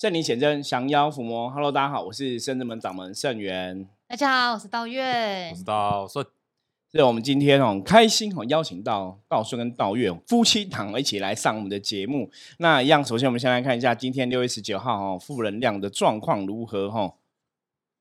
圣灵显真，降妖伏魔。Hello，大家好，我是圣智门掌门圣元。大家好，我是道月我。是道所以我们今天哦，很开心哦，邀请到道顺跟道月夫妻档一起来上我们的节目。那一样，首先我们先来看一下今天六月十九号哦，负能量的状况如何哈、哦？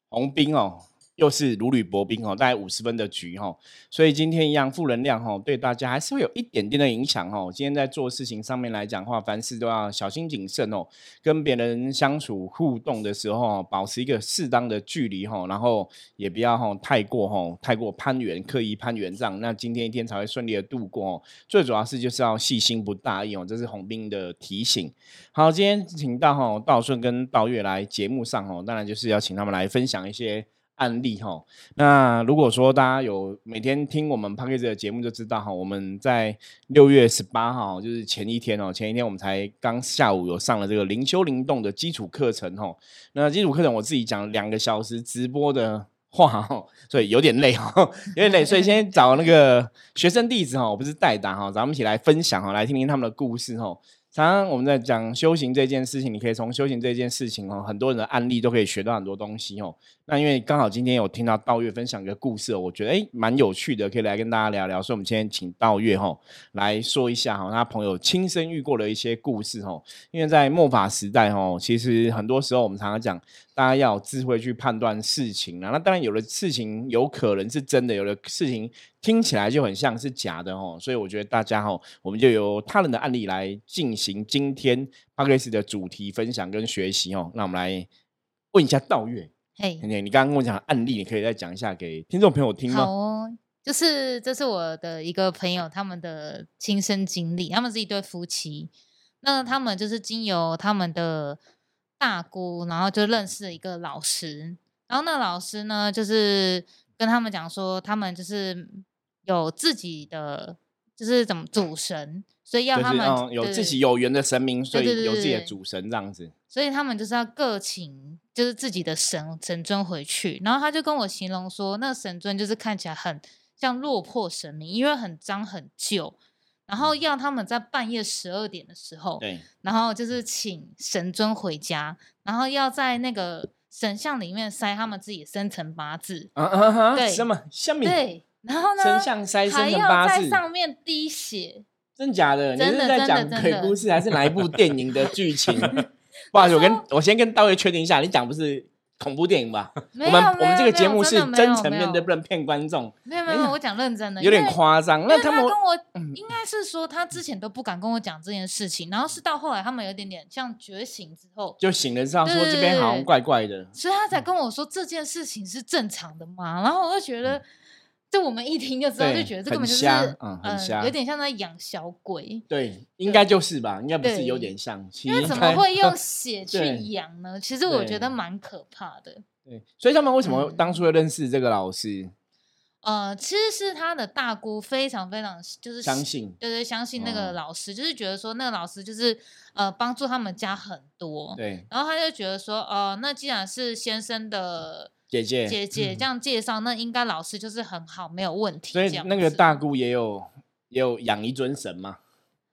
红兵哦，又是如履薄冰哦，大概五十分的局哦，所以今天一样负能量哦，对大家还是会有一点点的影响哦。今天在做事情上面来讲的话，凡事都要小心谨慎哦，跟别人相处互动的时候，保持一个适当的距离哈，然后也不要哈太过哈太过攀援，刻意攀援这样，那今天一天才会顺利的度过哦。最主要是就是要细心不大意哦，这是红兵的提醒。好，今天请到哈道顺跟道月来节目上哦，当然就是要请他们来分享一些案例哈。那如果说大家有每天听我们 p a c k a g e 的节目，就知道哈，我们在六月十八号，就是前一天哦，前一天我们才刚下午有上了这个灵修灵动的基础课程哈。那基础课程我自己讲两个小时直播的话哈，所以有点累哈，有点累，所以先找那个学生弟子哈，我不是代打哈，咱们一起来分享哈，来听听他们的故事哈。常常我们在讲修行这件事情，你可以从修行这件事情哦，很多人的案例都可以学到很多东西哦。那因为刚好今天有听到道月分享一个故事，我觉得诶蛮有趣的，可以来跟大家聊聊。所以我们今天请道月哈来说一下哈，他朋友亲身遇过的一些故事哈。因为在末法时代哈，其实很多时候我们常常讲，大家要有智慧去判断事情啊。那当然有的事情有可能是真的，有的事情听起来就很像是假的哦。所以我觉得大家哈，我们就由他人的案例来进行今天 p a c k a g e 的主题分享跟学习哦。那我们来问一下道月。嘿，你你刚刚跟我讲案例，你可以再讲一下给听众朋友听好吗？哦，就是这是我的一个朋友他们的亲身经历，他们是一对夫妻，那他们就是经由他们的大姑，然后就认识了一个老师，然后那老师呢，就是跟他们讲说，他们就是有自己的，就是怎么主神，所以要就是他们、嗯有自己有缘的神明，所以有自己的主神这样子。所以他们就是要各请就是自己的神神尊回去，然后他就跟我形容说，那神尊就是看起来很像落魄神明，因为很脏很旧，然后要他们在半夜十二点的时候，对，然后就是请神尊回家，然后要在那个神像里面塞他们自己生辰八字，啊啊哈，对什么下面对，然后呢神像塞生还辰要在八字，上面滴血，真假的？你是在讲鬼故事，还是哪一部电影的剧情？不好意思，我跟我先跟道爷确定一下，你讲不是恐怖电影吧？我们我们这个节目是真诚面对，不能骗观众，没有没有，我讲认真的，有点夸张。那他们跟我嗯应该是说，他之前都不敢跟我讲这件事情，然后是到后来他们有点点像觉醒之后，就醒了之后说这边好像怪怪的，所以他才跟我说这件事情是正常的嘛。然后我就觉得，就我们一听就知道，就觉得这根很本就是瞎嗯很瞎有点像在养小鬼。对，应该就是吧？应该不是有点像，其因为怎么会用 血去对养呢？其实我觉得对蛮可怕的。对，所以他们为什么嗯当初会认识这个老师？呃，其实是他的大姑非常非常就是相信对对，相信那个哦老师，就是觉得说那个老师就是呃帮助他们家很多，对，然后他就觉得说，哦、那既然是先生的姐姐，姐姐这样介绍，那应该老师就是很好，没有问题。所以那个大姑也有也有养一尊神嘛，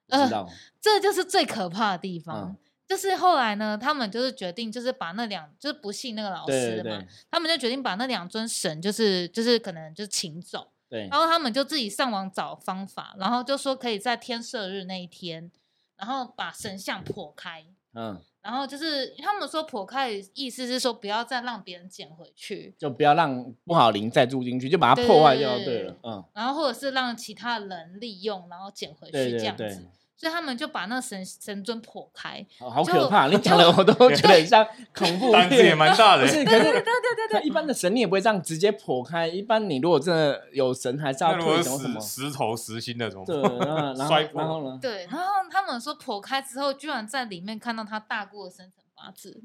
知道，这就是最可怕的地方。嗯就是后来呢，他们就是决定，就是把那两，就是不信那个老对师的嘛，对对他们就决定把那两尊神，就是就是可能就请走，对然后他们就自己上网找方法，然后就说可以在天赦日那一天，然后把神像破开，嗯，然后就是他们说破开的意思是说不要再让别人捡回去，就不要让不好灵再住进去，就把它破坏掉就对了对，嗯，然后或者是让其他人利用，然后捡回去这样子。对，所以他们就把那神神尊破开，好好可怕，你讲的我都觉得很像恐怖胆子也。蛮大的不。是，可对是对对对对可一般的神你也不会这样直接破开，一般你如果真的有神，还是要那如果是退什么什么石。头实心的怎么对，然后摔然后呢？对，然后他们说破开之后，居然在里面看到他大姑的生辰八字，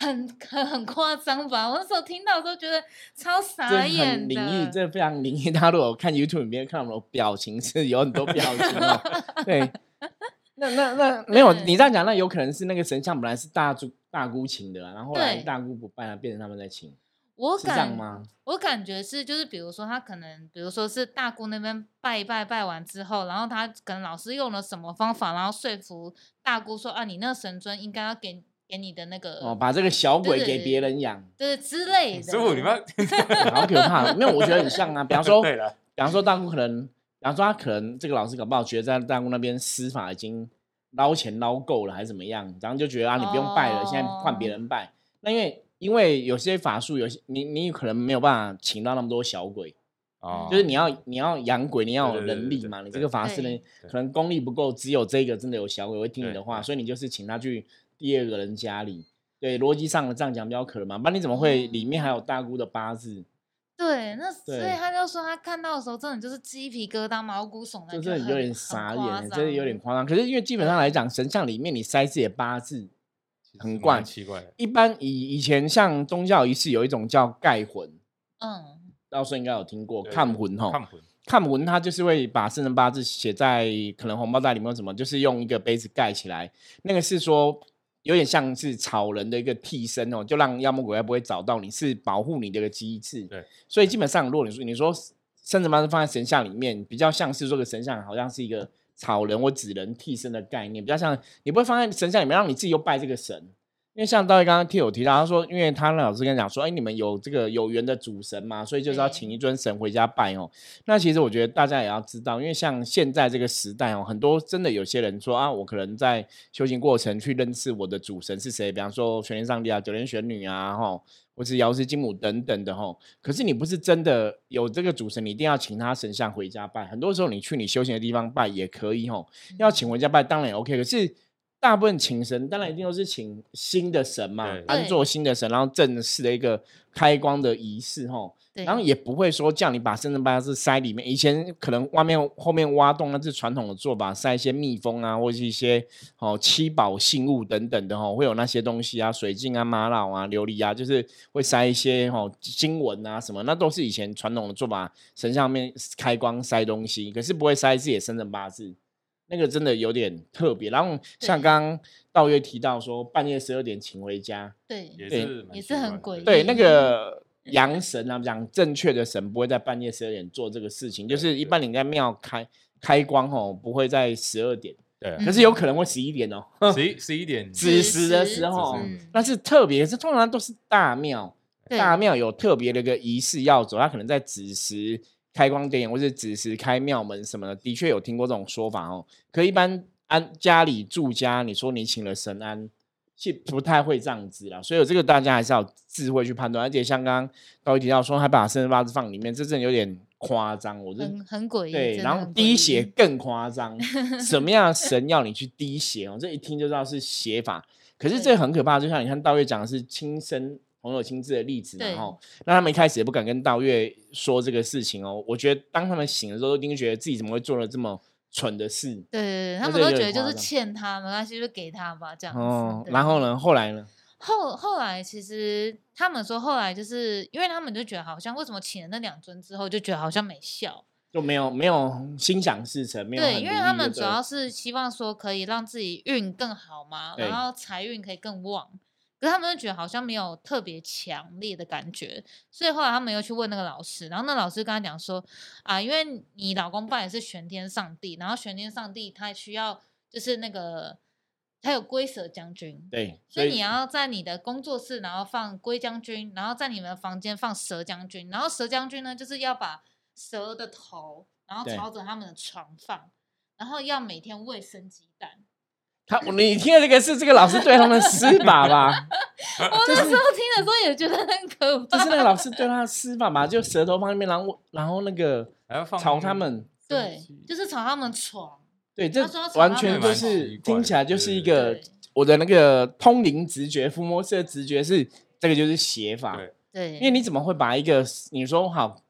很 很很夸张吧？我那时候听到的时候觉得超傻眼的灵异，这非常灵异。大家如果看 YouTube 里面看我们的表情是有很多表情哦。对，那那那没有，你这样讲，那有可能是那个神像本来是大姑大姑请的啦，然后后来大姑不拜了，变成他们在请，我是这样感吗？我感觉是，就是比如说他可能，比如说是大姑那边拜一拜拜完之后，然后他可能老师用了什么方法，然后说服大姑说啊，你那个神尊应该要给给你的那个哦，把这个小鬼给别人养，对之类的。师傅，你们 好可怕。没有，我觉得很像啊。比方说，对了，比方说大姑可能，比方说他可能这个老师搞不好觉得在大姑那边施法已经捞钱捞够了，还是怎么样，然后就觉得啊你不用拜了，现在换别人拜。那因为因为有些法术，有些你你可能没有办法请到那么多小鬼，哦就是你要你要养鬼，你要有能力嘛。你这对个法师呢，可能功力不够，只有这个真的有小鬼会听你的话，所以你就是请他去第二个人家里。对，逻辑上的这样讲比较可能嘛，不然你怎么会里面还有大姑的八字？对，那所以他就说他看到的时候，真的就是鸡皮疙瘩、毛骨悚然，就真的有点傻眼，真的有点张夸张。可是因为基本上来讲，神像里面你塞自己的八字，很怪奇怪。一般以以前像宗教仪式有一种叫盖魂，嗯，到时候应该有听过看魂吼。看魂，看魂他就是会把生辰八字写在可能红包袋里面什么，就是用一个杯子盖起来。那个是说有点像是草人的一个替身哦，就让妖魔鬼怪不会找到你，是保护你的一个机制。对，所以基本上如果你说你说生辰八字放在神像里面，比较像是这个神像好像是一个草人或纸人替身的概念，比较像你不会放在神像里面，让你自己又拜这个神。因为像道爷刚刚听有提到，他说，因为他那老师跟他讲说，哎，你们有这个有缘的主神嘛，所以就是要对请一尊神回家拜哦。那其实我觉得大家也要知道，因为像现在这个时代哦，很多真的有些人说啊，我可能在修行过程去认识我的主神是谁，比方说玄天上帝啊、九天玄女啊，吼，或是瑶池金母等等的吼。可是你不是真的有这个主神，你一定要请他神像回家拜。很多时候你去你修行的地方拜也可以吼，要请回家拜当然也 OK。可是大部分请神当然一定都是请新的神嘛，安坐新的神，然后正式的一个开光的仪式吼。然后也不会说叫你把生辰八字塞里面。以前可能外面后面挖洞，那是传统的做法，塞一些蜜蜂啊，或是一些哦七宝信物等等的哦，会有那些东西啊，水晶啊、玛瑙啊、琉璃啊，就是会塞一些哦经文啊什么，那都是以前传统的做法，神像面开光塞东西，可是不会塞自己的生辰八字。那个真的有点特别，然后像对刚刚道月提到说，半夜十二点请回家，对对也是也是很诡异对，那。个阳神啊，讲正确的神不会在半夜十二点做这个事情，就是一般你在庙开开光哦，不会在十二点，对嗯可是有可能会十一点哦，十一 十一点子时的时候那是特别，是通常都是大庙，大庙有特别的一个仪式要走，他可能在子时开光点眼，或是子时开庙门什么的，的确有听过这种说法哦。可一般安家里住家，你说你请了神安，是不太会这样子啦。所以这个大家还是要智慧去判断。而且像刚刚高一提到说，还把生辰八字放里面，这真的有点夸张。我是很很诡异。对，然后滴血更夸张，什么样的神要你去滴血哦？这一听就知道是邪法。可是这对很可怕，就像你看道月讲的是亲生朋友亲自的例子嘛，对哈。那他们一开始也不敢跟道月说这个事情哦。我觉得当他们醒的时候，一定觉得自己怎么会做了这么蠢的事对对对，他们都觉得就是欠他，没关系，就给他吧，这样子。哦。然后呢，后来呢？后后来其实他们说，后来就是因为他们就觉得好像为什么请了那两尊之后，就觉得好像没效。就没有没有心想事成，没有对，因为他们主要是希望说可以让自己运更好嘛，然后财运可以更旺。可是他们就觉得好像没有特别强烈的感觉，所以后来他们又去问那个老师，然后那老师跟他讲说啊，因为你老公拜的是玄天上帝，然后玄天上帝他需要就是那个他有龟蛇将军，对，所以你要在你的工作室，然后放龟将军，然后在你们的房间放蛇将军，然后蛇将军呢，就是要把蛇的头，然后朝着他们的床放，然后要每天喂生鸡蛋。他你听的这个是这个老师对他们施法吧？我那时候听的时候也觉得很可怕，就是那个老师对他的施法嘛，就舌头放那边，然后然后那个朝他们。对，就是朝他们床。对，这完全就是听起来就是一个我的那个通灵直觉、伏魔师的直觉是这个就是邪法，对。对，因为你怎么会把一个你说好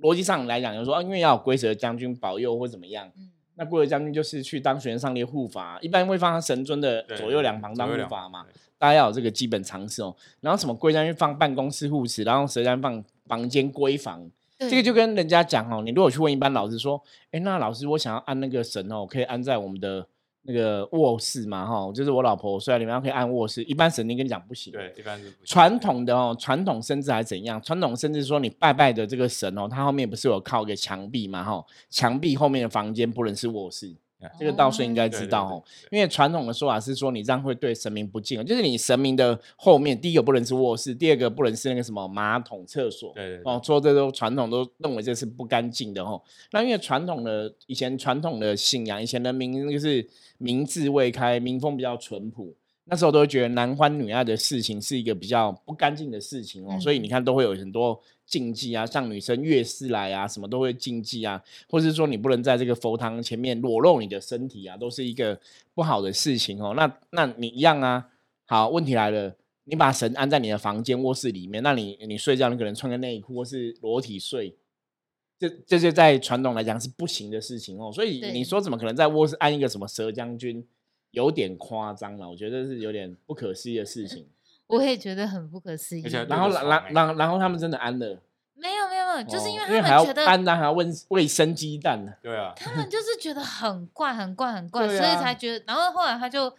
逻辑上来讲，就说啊因为要有龟蛇将军保佑或怎么样，嗯那龟儿将军就是去当玄上列护法，一般会放在神尊的左右两旁当护法嘛，大家要有这个基本常识哦。然后什么龟将军放办公室护持，然后蛇将军放房间闺房，对这个就跟人家讲哦，你如果去问一般老师说，哎，那老师我想要安那个神哦，可以安在我们的那个卧室嘛？哈，就是我老婆睡在里面，可以按卧室。一般神灵跟你讲不行。对，一般是不行传统的哦，传统甚至还怎样？传统甚至说你拜拜的这个神哦，它后面不是有靠一个墙壁嘛？哈，墙壁后面的房间不能是卧室，这个道士应该知道哦。对因为传统的说法是说，你这样会对神明不敬，就是你神明的后面，第一个不能是卧室，第二个不能是那个什么马桶、厕所。对对对哦，说这都传统都认为这是不干净的哦。那因为传统的以前传统的信仰，以前的民就是民智未开，民风比较淳朴，那时候都会觉得男欢女爱的事情是一个比较不干净的事情哦，所以你看都会有很多禁忌啊，像女生月事来啊，什么都会禁忌啊，或是说你不能在这个佛堂前面裸露你的身体啊，都是一个不好的事情哦。那那你一样啊，好，问题来了。你把神安在你的房间、卧室里面，那你你睡觉，你可能穿个内裤或是裸体睡，这这些在传统来讲是不行的事情哦。所以你说怎么可能在卧室安一个什么蛇将军，有点夸张了。我觉得是有点不可思议的事情。我也觉得很不可思议。而且然后，然然然后他们真的安了，没有没有没有，就是因为哦因为还要他们觉得安，然后还要喂喂生鸡蛋呢。对啊，他们就是觉得很怪很怪很怪，对所以啊才觉得。然后后来他就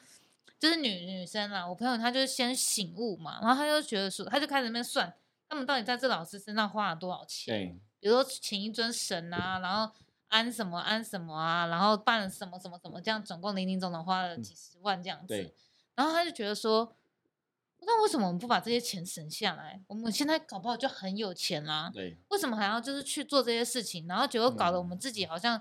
就是女女生啦，我朋友她就先醒悟嘛，然后她就觉得说，她就开始那边算他们到底在这老师身上花了多少钱。对，比如说请一尊神啊，然后安什么安什么啊，然后办了什么什么什么，这样总共零零总总花了几十万这样子。对然后他就觉得说，那为什么我们不把这些钱省下来？我们现在搞不好就很有钱啦、对，为什么还要就是去做这些事情？然后结果搞得我们自己好像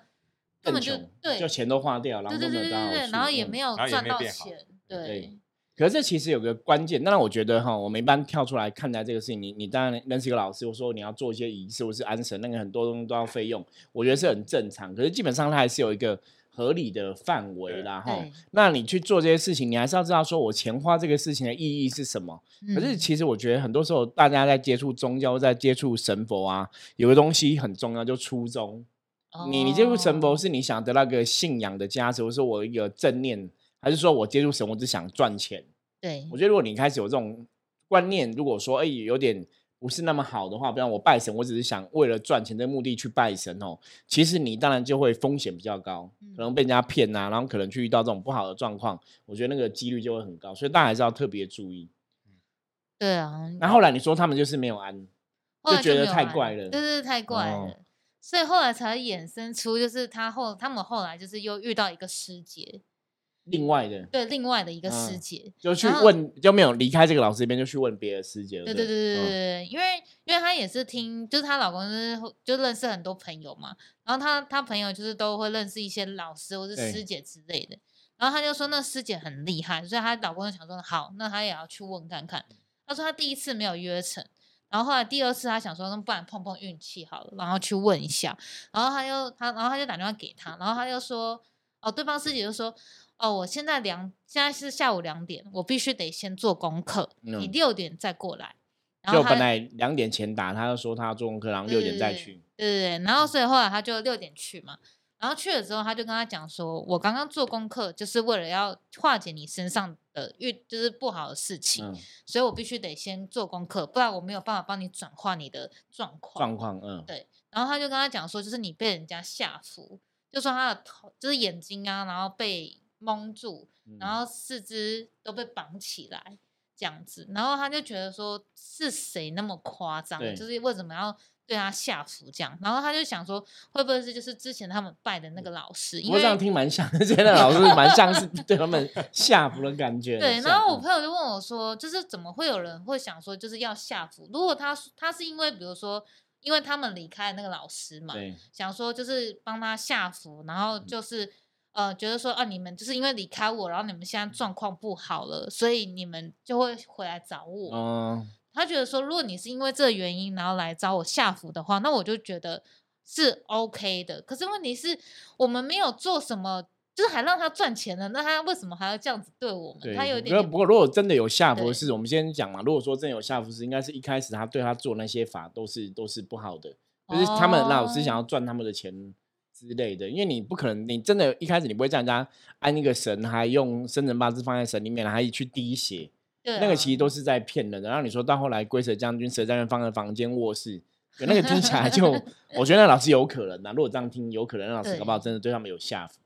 根更本就穷，对就钱都花掉，然对对对对对，然后也嗯没有赚到钱，对对可是这其实有个关键，当然我觉得哈，我们一般跳出来看待这个事情，你你当然认识一个老师，我说你要做一些仪式或是安神，那个很多东西都要费用，我觉得是很正常。可是基本上它还是有一个合理的范围啦哈。那你去做这些事情，你还是要知道说我钱花这个事情的意义是什么。可是嗯其实我觉得很多时候大家在接触宗教、在接触神佛啊，有个东西很重要，就初衷。你你接触神佛哦是你想得到一个信仰的加持，或是我一个正念，还是说我接触神我只想赚钱？对我觉得如果你开始有这种观念，如果说哎、有点不是那么好的话，比方我拜神，我只是想为了赚钱的目的去拜神哦，其实你当然就会风险比较高，可能被人家骗啊，然后可能去遇到这种不好的状况，我觉得那个几率就会很高，所以大家还是要特别注意。对啊，那后来你说他们就是没有安，就觉得太怪了对对，太怪哦了。所以后来才衍生出，就是他后他们后来就是又遇到一个师姐，另外的对，另外的一个师嗯姐，就去问，就没有离开这个老师这边，就去问别的师姐了。对对对对对对嗯，因为因为她也是听，就是她老公就是就认识很多朋友嘛，然后她她朋友就是都会认识一些老师或是师姐之类的，然后她就说那师姐很厉害，所以她老公就想说好，那她也要去问看看。她说她第一次没有约成，然后后来第二次她想说那不然碰碰运气好了，然后去问一下，然后她又她然后她就打电话给她，然后她又说哦，对方师姐就说。哦，我现在两现在是下午两点，我必须得先做功课，你嗯六点再过来。然后他就本来两点前打，他就说他要做功课，然后六点再去。对对对，然后所以后来他就六点去嘛，然后去了之后，他就跟他讲说，我刚刚做功课就是为了要化解你身上的遇就是不好的事情，嗯，所以我必须得先做功课，不然我没有办法帮你转化你的状况。状况，嗯，对，然后他就跟他讲说，就是你被人家吓服，就说他的头就是眼睛啊，然后被蒙住，然嗯。后四肢都被绑起来这样子，然后他就觉得说是谁那么夸张，就是为什么要对他下服这样，然后他就想说会不会是就是之前他们拜的那个老师，因为不过这样听蛮像的，这个老师蛮像是对他们 下服的感觉。对，然后我嗯。朋友就问我说，就是怎么会有人会想说就是要下服？如果他他是因为比如说因为他们离开那个老师嘛，想说就是帮他下服，然后嗯。就是、呃觉得说啊你们就是因为离开我，然后你们现在状况不好了，所以你们就会回来找我。嗯，他觉得说，如果你是因为这个原因然后来找我下服的话，那我就觉得是 OK 的。可是问题是我们没有做什么，就是还让他赚钱了，那他为什么还要这样子对我们？他有点点不过如果真的有下服对的事，我们先讲嘛。如果说真的有下服是，应该是一开始他对他做那些法都是都是不好的，就是他们老师想哦要赚他们的钱。之类的，因为你不可能，你真的一开始你不会叫人家安一个神，还用生辰八字放在神里面，还去滴血，对那个其实都啊是在骗人的。然后你说到后来，龟蛇将军、蛇将军放在房间卧室，对那个听起来就，我觉得那老师有可能呐、如果这样听，有可能那老师搞不好真的对他们有下服。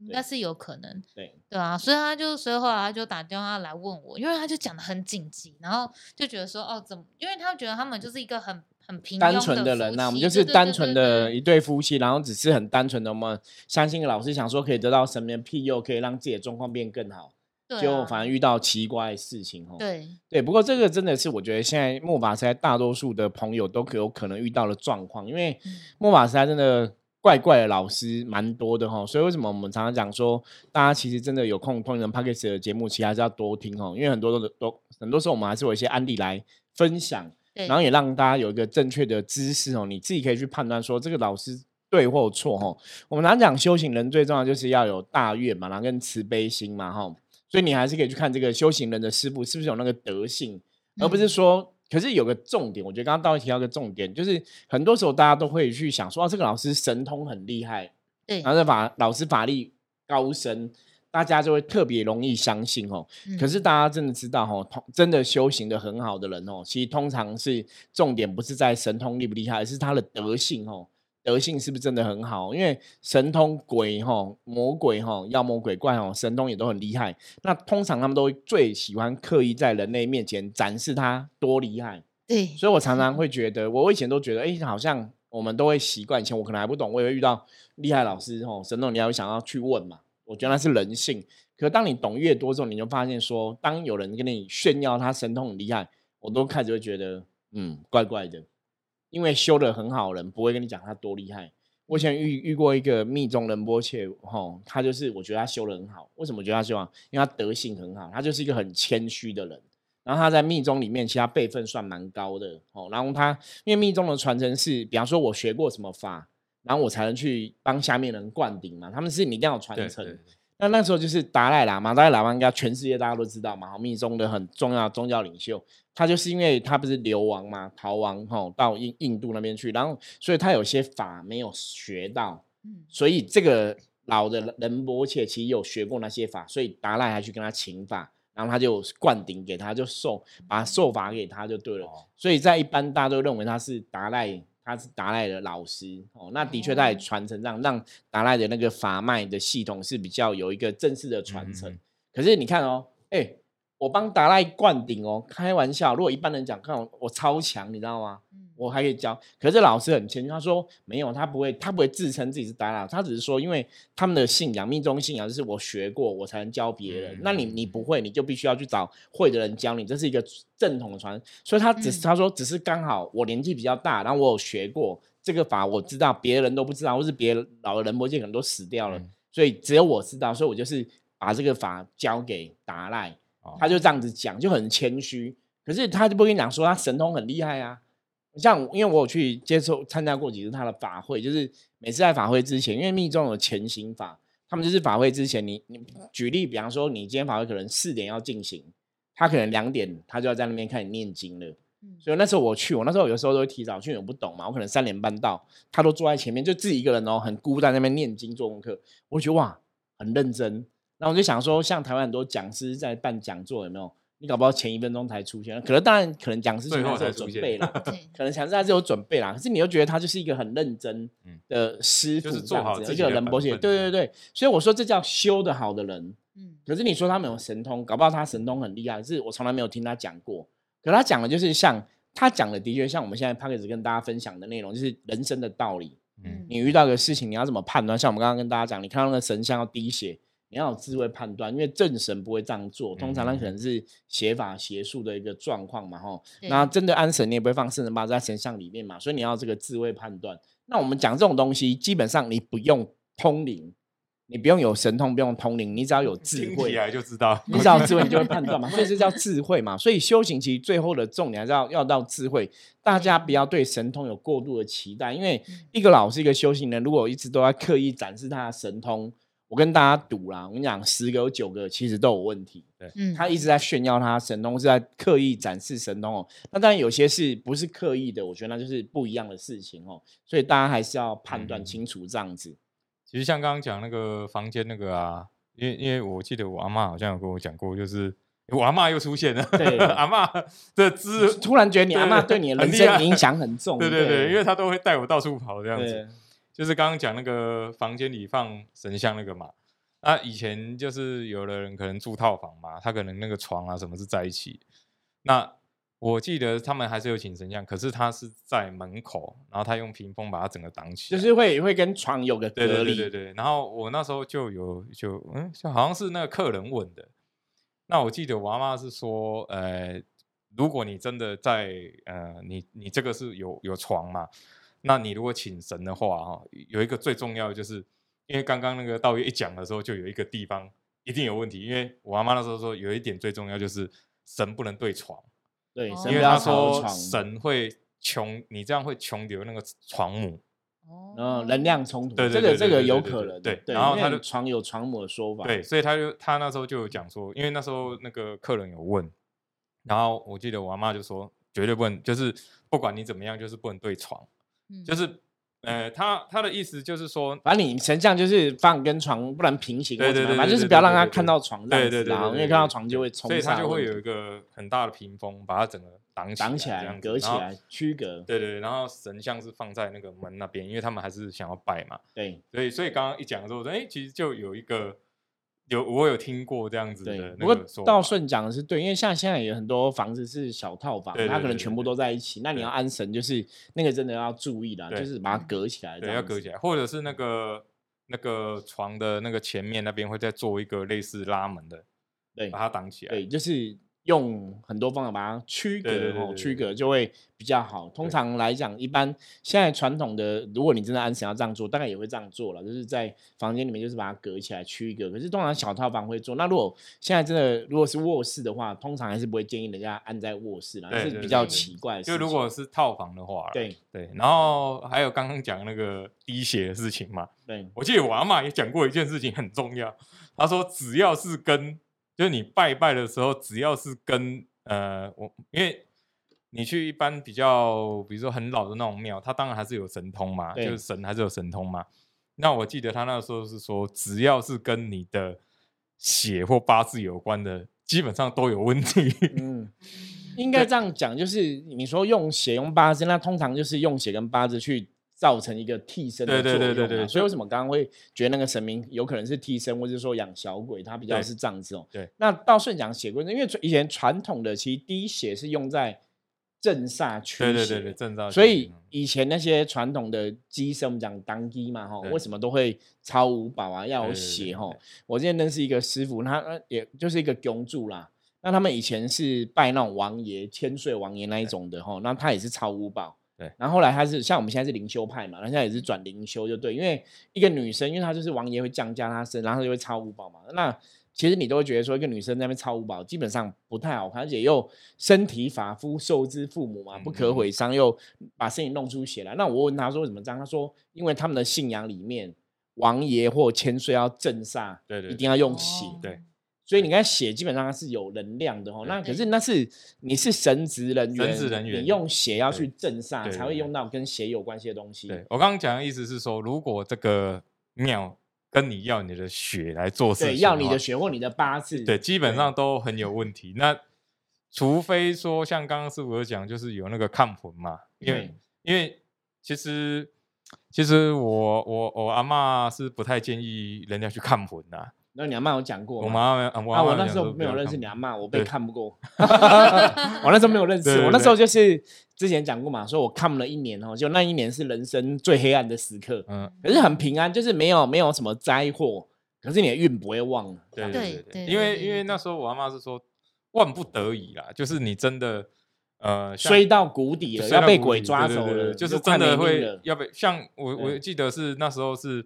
应该是有可能。对，对啊，所以他就，所以后来他就打电话来问我，因为他就讲的很紧急，然后就觉得说，哦，怎么？因为他觉得他们就是一个很很平单纯的人呐、夫我们就是单纯的一对夫妻，然后只是很单纯的，我们相信老师想说可以得到神明庇佑，可以让自己的状况变更好，对啊就反而遇到奇怪的事情哦。对对，不过这个真的是我觉得现在末法时代大多数的朋友都可有可能遇到的状况，因为嗯末法时代真的怪怪的老师蛮多的哈，所以为什么我们常常讲说，大家其实真的有空通人 p o d c a s t 的节目，其实还是要多听哦，因为很多都都很多时候我们还是有一些案例来分享。对，然后也让大家有一个正确的知识哦，你自己可以去判断说这个老师对或错哦。我们常讲修行人最重要就是要有大愿嘛，然后跟慈悲心嘛哈，所以你还是可以去看这个修行人的师傅是不是有那个德性，而不是嗯说。可是有个重点，我觉得刚刚大卫提到一个重点，就是很多时候大家都会去想说，啊，这个老师神通很厉害，对然后这法老师法力高深，大家就会特别容易相信哦。可嗯是大家真的知道哦，通真的修行的很好的人哦，其实通常是重点不是在神通厉不厉害，而是他的德性哦，德性是不是真的很好？因为神通鬼哈、魔鬼哈、妖魔鬼怪哦，神通也都很厉害。那通常他们都最喜欢刻意在人类面前展示他多厉害，对所以我常常会觉得，我以前都觉得，哎，好像我们都会习惯，以前我可能还不懂，我也会遇到厉害老师哦，神通你要想要去问嘛，我觉得那是人性。可当你懂越多之后，你就发现说，当有人跟你炫耀他神通很厉害，我都开始会觉得，嗯，怪怪的，因为修的很好的人不会跟你讲他多厉害。我以前遇遇过一个密宗仁波切，吼，他就是我觉得他修的很好。为什么我觉得他修得好？因为他德性很好，他就是一个很谦虚的人。然后他在密宗里面，其实他辈分算蛮高的哦。然后他因为密宗的传承是，比方说我学过什么法，然后我才能去帮下面人灌顶嘛。他们是你一定要有传承。对对对那那时候就是达赖喇嘛，达赖喇嘛应该全世界大家都知道嘛，密宗的很重要的宗教领袖。他就是因为他不是流亡嘛，逃亡吼到印印度那边去，然后所以他有些法没有学到，嗯所以这个老的仁波切其实有学过那些法，所以达赖还去跟他请法，然后他就灌顶给他，就授把授法给他就对了。哦所以在一般大家都认为他是达赖，他是达赖的老师哦。那的确他也哦传承让让达赖的那个法脉的系统是比较有一个正式的传承。可是你看哦，哎、我帮达赖灌顶哦，开玩笑，如果一般人讲，看我我超强，你知道吗？嗯我还可以教。可是老师很谦虚，他说没有，他不会，他不会自称自己是达赖，他只是说，因为他们的信仰，密宗信仰就是我学过，我才能教别人。嗯那你你不会，你就必须要去找会的人教你，这是一个正统的传。所以他只是、嗯他说，只是刚好我年纪比较大，然后我有学过这个法，我知道别人都不知道，或是别人老的仁波切可能都死掉了，嗯所以只有我知道，所以我就是把这个法交给达赖。哦他就这样子讲，就很谦虚。可是他就不跟你讲说他神通很厉害啊。像因为我有去接受参加过几次他的法会，就是每次在法会之前，因为密宗有前行法，他们就是法会之前，你你举例，比方说你今天法会可能四点要进行，他可能两点他就要在那边开始念经了。嗯所以那时候我去，我那时候有时候都会提早去，我不懂嘛，我可能三点半到，他都坐在前面，就自己一个人哦，很孤单在那边念经做功课，我就觉得哇，很认真。然后我就想说，像台湾很多讲师在办讲座，有没有？你搞不好前一分钟才出现，可能当然可能讲师最后前还是有准备啦，可能讲师还是有准备啦。可是你又觉得他就是一个很认真嗯的师傅，就是做好这样子自人波切，本分对对对。所以我说这叫修得好的人。嗯可是你说他没有神通，搞不好他神通很厉害，是我从来没有听他讲过。可他讲的就是像他讲的，的确像我们现在 p a c k a g e 跟大家分享的内容，就是人生的道理。嗯你遇到个事情，你要怎么判断？像我们刚刚跟大家讲，你看到那个神像要滴血，你要有智慧判断，因为正神不会这样做，通常他可能是邪法邪术的一个状况嘛，吼。对那真的安神，你也不会放圣人八字在神像里面嘛，所以你要这个智慧判断。那我们讲这种东西，基本上你不用通灵，你不用有神通，不用通灵，你只要有智慧听起，来就知道，你只要有智慧，你就会判断嘛，所以这叫智慧嘛。所以修行其实最后的重点还是要要到智慧。大家不要对神通有过度的期待，因为一个老师一个修行人，如果一直都在刻意展示他的神通，我跟大家赌啦，我跟你讲，十个有九个其实都有问题。嗯，他一直在炫耀他神通，是在刻意展示神通哦。那当然有些是不是刻意的，我觉得那就是不一样的事情哦。所以大家还是要判断嗯清楚这样子。其实像刚刚讲那个房间那个啊，因为因为我记得我阿妈好像有跟我讲过，就是我阿妈又出现了，对 阿妈的资，突然觉得你阿妈对对你的人生影响很重，对对对，因为她都会带我到处跑这样子。就是刚刚讲那个房间里放神像那个嘛，那以前就是有的人可能住套房嘛，他可能那个床啊什么是在一起，那我记得他们还是有请神像，可是他是在门口，然后他用屏风把它整个挡起来，就是会会跟床有个隔对对离，对对对。然后我那时候就有就嗯，就好像是那个客人问的。那我记得我阿妈是说，呃，如果你真的在呃，你你这个是有有床嘛，那你如果请神的话哈，有一个最重要的就是，因为刚刚那个道爷一讲的时候，就有一个地方一定有问题，因为我阿妈那时候说有一点最重要就是神不能对床，对，因为他说，神会穷，你这样会穷流那个床母。哦能量冲突，对对这个这个有可能，对然后他的床有床母的说法，对，所以他就他那时候就有讲说，因为那时候那个客人有问，然后我记得我阿妈就说，绝对不能，就是不管你怎么样，就是不能对床，嗯。就是呃，他他的意思就是说，反正你神像就是放跟床不能平行或对对反正就是不要让他对对对看到床这样子啦，对对对对，因为看到床就会冲所以他就会有一个很大的屏风，把它整个挡起挡起来、隔起来、区隔，对对对，然后神像是放在那个门那边，因为他们还是想要拜嘛，对。所以所以刚刚一讲的时候，我说哎，其实就有一个有我有听过这样子对的。不过道顺讲的是对，因为像现在有很多房子是小套房，它可能全部都在一起，那你要安神，就是那个真的要注意啦，对就是把它隔起来，对，要隔起来。来，或者是那个那个床的那个前面那边会再做一个类似拉门的，对把它挡起来。对，就是用很多方法把它区隔哦，区隔就会比较好。通常来讲，一般现在传统的，如果你真的安神要这样做，大概也会这样做了，就是在房间里面就是把它隔起来区隔。可是通常小套房会做，那如果现在真的如果是卧室的话，通常还是不会建议人家安在卧室啦，对是比较奇怪的事情。就如果是套房的话，对对，然后还有刚刚讲那个滴血的事情嘛，对我记得我阿妈也讲过一件事情很重要，她说只要是跟就是你拜拜的时候，只要是跟呃我因为。你去一般比较，比如说很老的那种庙，它当然还是有神通嘛，就是神还是有神通嘛。那我记得他那时候是说，只要是跟你的血或八字有关的，基本上都有问题。嗯，应该这样讲，就是你说用血用八字，那通常就是用血跟八字去造成一个替身的对作用嘛。对对对对所以为什么刚刚会觉得那个神明有可能是替身，或者说养小鬼，他比较是这样子哦。对。那道顺讲血归真，因为以前传统的其实滴血是用在镇煞驱对对对对，镇煞。所以以前那些传统的机身，我们讲当机嘛，哈，对为什么都会超五宝啊，要有血哈对？我之前认识一个师傅，他呃也就是一个公主啦。那他们以前是拜那种王爷、千岁王爷那一种的哈，那他也是超五宝。对然后后来他是像我们现在是灵修派嘛，那现在也是转灵修就对，因为一个女生，因为她就是王爷会降价她身，然后她就会超五宝嘛。那其实你都会觉得说，一个女生在那边超五宝，基本上不太好看，而且又身体发肤受之父母嘛，不可毁伤，又把身体弄出血来。那我问他说为什么这样？他说因为他们的信仰里面，王爷或千岁要镇煞，对对一定要用血。哦对所以你看血基本上它是有能量的哦。那可是那是你是神职人员，神职人员你用血要去镇煞，才会用到跟血有关系的东西。对，我刚刚讲的意思是说，如果这个庙跟你要你的血来做事情对，要你的血或你的八字，对，基本上都很有问题。那除非说像刚刚师傅有讲，就是有那个看魂嘛，因为因为其实其实我我我阿嬷是不太建议人家去看魂的、那你阿妈有讲过吗？我妈我啊，阿嬷我那时候没有认识你阿妈，我被看不过。我那时候没有认识，我那时候就是之前讲过嘛，说我看了一年哦，就那一年是人生最黑暗的时刻，嗯，可是很平安，就是没有没有什么灾祸，可是你的运不会忘。对对对对因为因为那时候我阿妈是说万不得已啦，就是你真的呃像衰到谷底了，要被鬼抓走了，就是真的会。要被像我我对记得是那时候是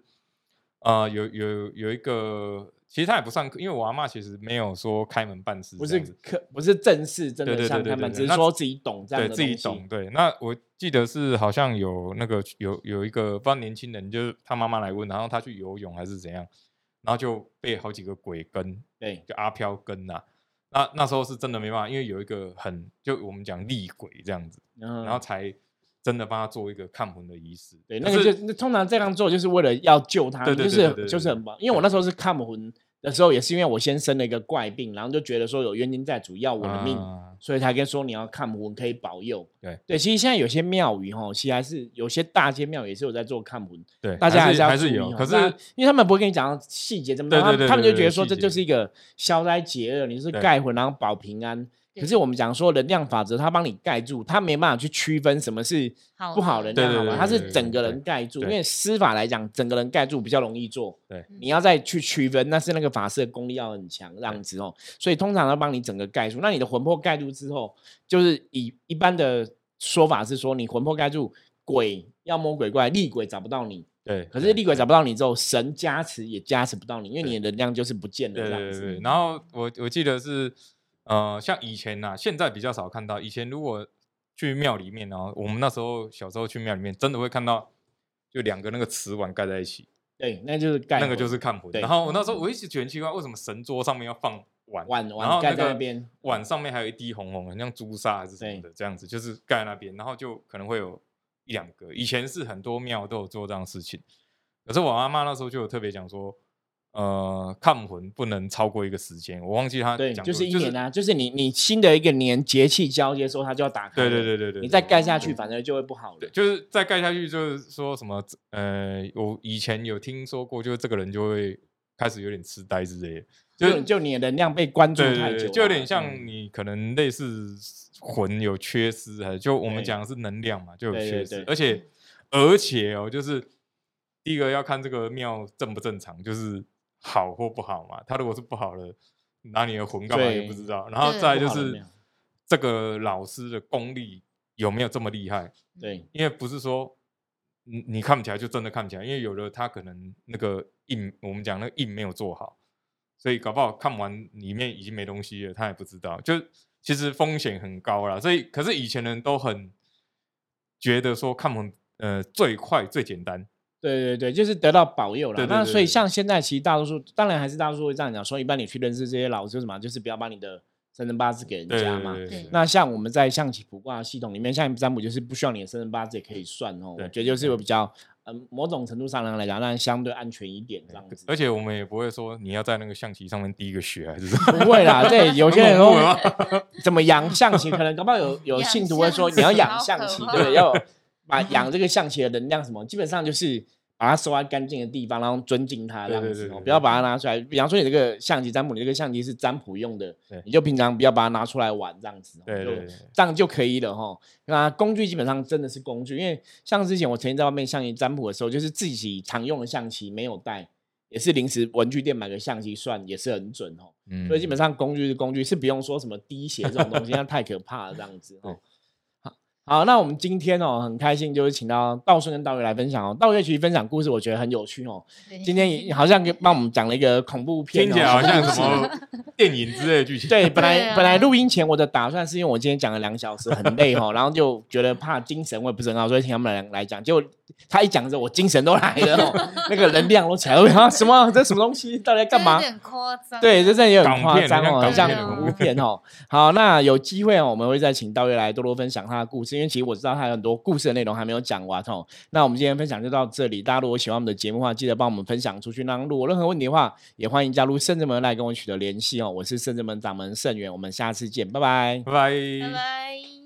呃有有有一个，其实他也不算，因为我阿妈其实没有说开门办事不是这样子，可不是正式，真的像他们，只是说自己懂这样对自己懂。对，那我记得是好像有那个有有一个不知道年轻人，就是他妈妈来问，然后他去游泳还是怎样，然后就被好几个鬼跟，对，就阿飘跟呐、那那时候是真的没办法，因为有一个很就我们讲厉鬼这样子，然然后才真的帮他做一个看魂的仪式。对，那个就那通常这样做就是为了要救他，对对就是就是很棒。因为我那时候是看魂的时候，也是因为我先生了一个怪病，然后就觉得说有冤亲债主要我的命，啊所以才跟说你要看魂可以保佑。对对，其实现在有些庙宇哈，其实还是有些大街庙也是有在做看魂，对，大家还要注意还是有，可是因为他们不会跟你讲细节这么多，他们就觉得说这就是一个消灾解厄，你是盖魂然后保平安。可是我们讲说能量法则，它帮你盖住，它没办法去区分什么是好不好能的量，好吗？它是整个人盖住，因对为施法来讲，整个人盖住比较容易做。对你要再去区分，那是那个法师的功力要很强，这样子哦。所以通常要帮你整个盖住。那你的魂魄盖住之后，就是以一般的说法是说，你魂魄盖住，鬼妖魔鬼怪厉鬼找不到你，对，可是对厉鬼找不到你之后，神加持也加持不到你，因为你的能量就是不见了对这样子。对对对，然后我我记得是呃，像以前呐、现在比较少看到。以前如果去庙里面啊，我们那时候小时候去庙里面，真的会看到就两个那个瓷碗盖在一起，对，那就是盖那个就是看魂。然后我那时候我一直觉得很奇怪，为什么神桌上面要放碗？碗然碗盖在那边，碗上面还有一滴红红的，很像朱砂还是什么的，这样子就是盖在那边，然后就可能会有一两个。以前是很多庙都有做这样的事情，可是我妈妈那时候就有特别讲说，呃，看魂不能超过一个时间，我忘记他对，就是一年啊，就是你你新的一个年节气交接的时候，它就要打开对。对对对对，你再盖下去，反正就会不好对，了。就是再盖下去，就是说什么呃，我以前有听说过，就是这个人就会开始有点痴呆之类的，就就你的能量被关注太久，就有点像嗯你可能类似魂有缺失，还是就我们讲的是能量嘛，就有对对缺失对，而且而且哦，就是第一个要看这个庙正不正常，就是好或不好嘛。他如果是不好的，拿你的魂干嘛也不知道。然后再就是这个老师的功力有没有这么厉害？对因为不是说你你看不起来就真的看不起来，因为有的他可能那个印，我们讲那个印没有做好，所以搞不好看完里面已经没东西了，他也不知道，就其实风险很高啦。所以可是以前人都很觉得说看完呃最快最简单，对对对，就是得到保佑了。对对那所以像现在其实大多数，当然还是大多数会这样讲，说一般你去认识这些老师什么，就是不要把你的生辰八字给人家嘛。对对对对那像我们在象棋卜卦系统里面，像占卜就是不需要你的生辰八字也可以算哦。我对觉得就是有比较，嗯，某种程度上来讲，那相对安全一点这样子。而且我们也不会说你要在那个象棋上面滴一个血还是什么。不会啦，对，有些人说怎么养象棋，可能搞不好有有信徒会说你要养象棋，对不对？要有把养这个象棋的能量什么，基本上就是把它收在干净的地方，然后尊敬它这样子哦，不要把它拿出来。比方说你这个象棋占卜，你这个象棋是占卜用的，你就平常不要把它拿出来玩这样子对对对对这样就可以了哈。那工具基本上真的是工具，因为像之前我曾经在外面象棋占卜的时候，就是自己常用的象棋没有带，也是临时文具店买个象棋算，也是很准哦。嗯所以基本上工具是工具，是不用说什么滴血这种东西，那太可怕了，这样子哦。好，那我们今天哦很开心，就是请到道顺跟道月来分享哦。道月其实分享故事，我觉得很有趣哦。对今天也好像给帮我们讲了一个恐怖片、哦，听起来好像什么 电影之类的剧情。对，本来、啊本来录音前我的打算是因为我今天讲了两小时很累哈，然后就觉得怕精神我也不是很好，所以请他们来来讲。结果他一讲之后，我精神都来了哦，那个能量都起来了。什么？这什么东西？到底在干嘛有？点夸张。对，这真的有点夸张哦，很像恐怖片哦。好，那有机会哦，我们会再请道月来多多分享他的故事，因为其实我知道他有很多故事的内容还没有讲完哦。那我们今天分享就到这里，大家如果喜欢我们的节目的话，记得帮我们分享出去。那如果有任何问题的话，也欢迎加入圣智门来跟我取得联系哦。我是圣智门掌门盛元，我们下次见，拜拜。拜拜。拜拜。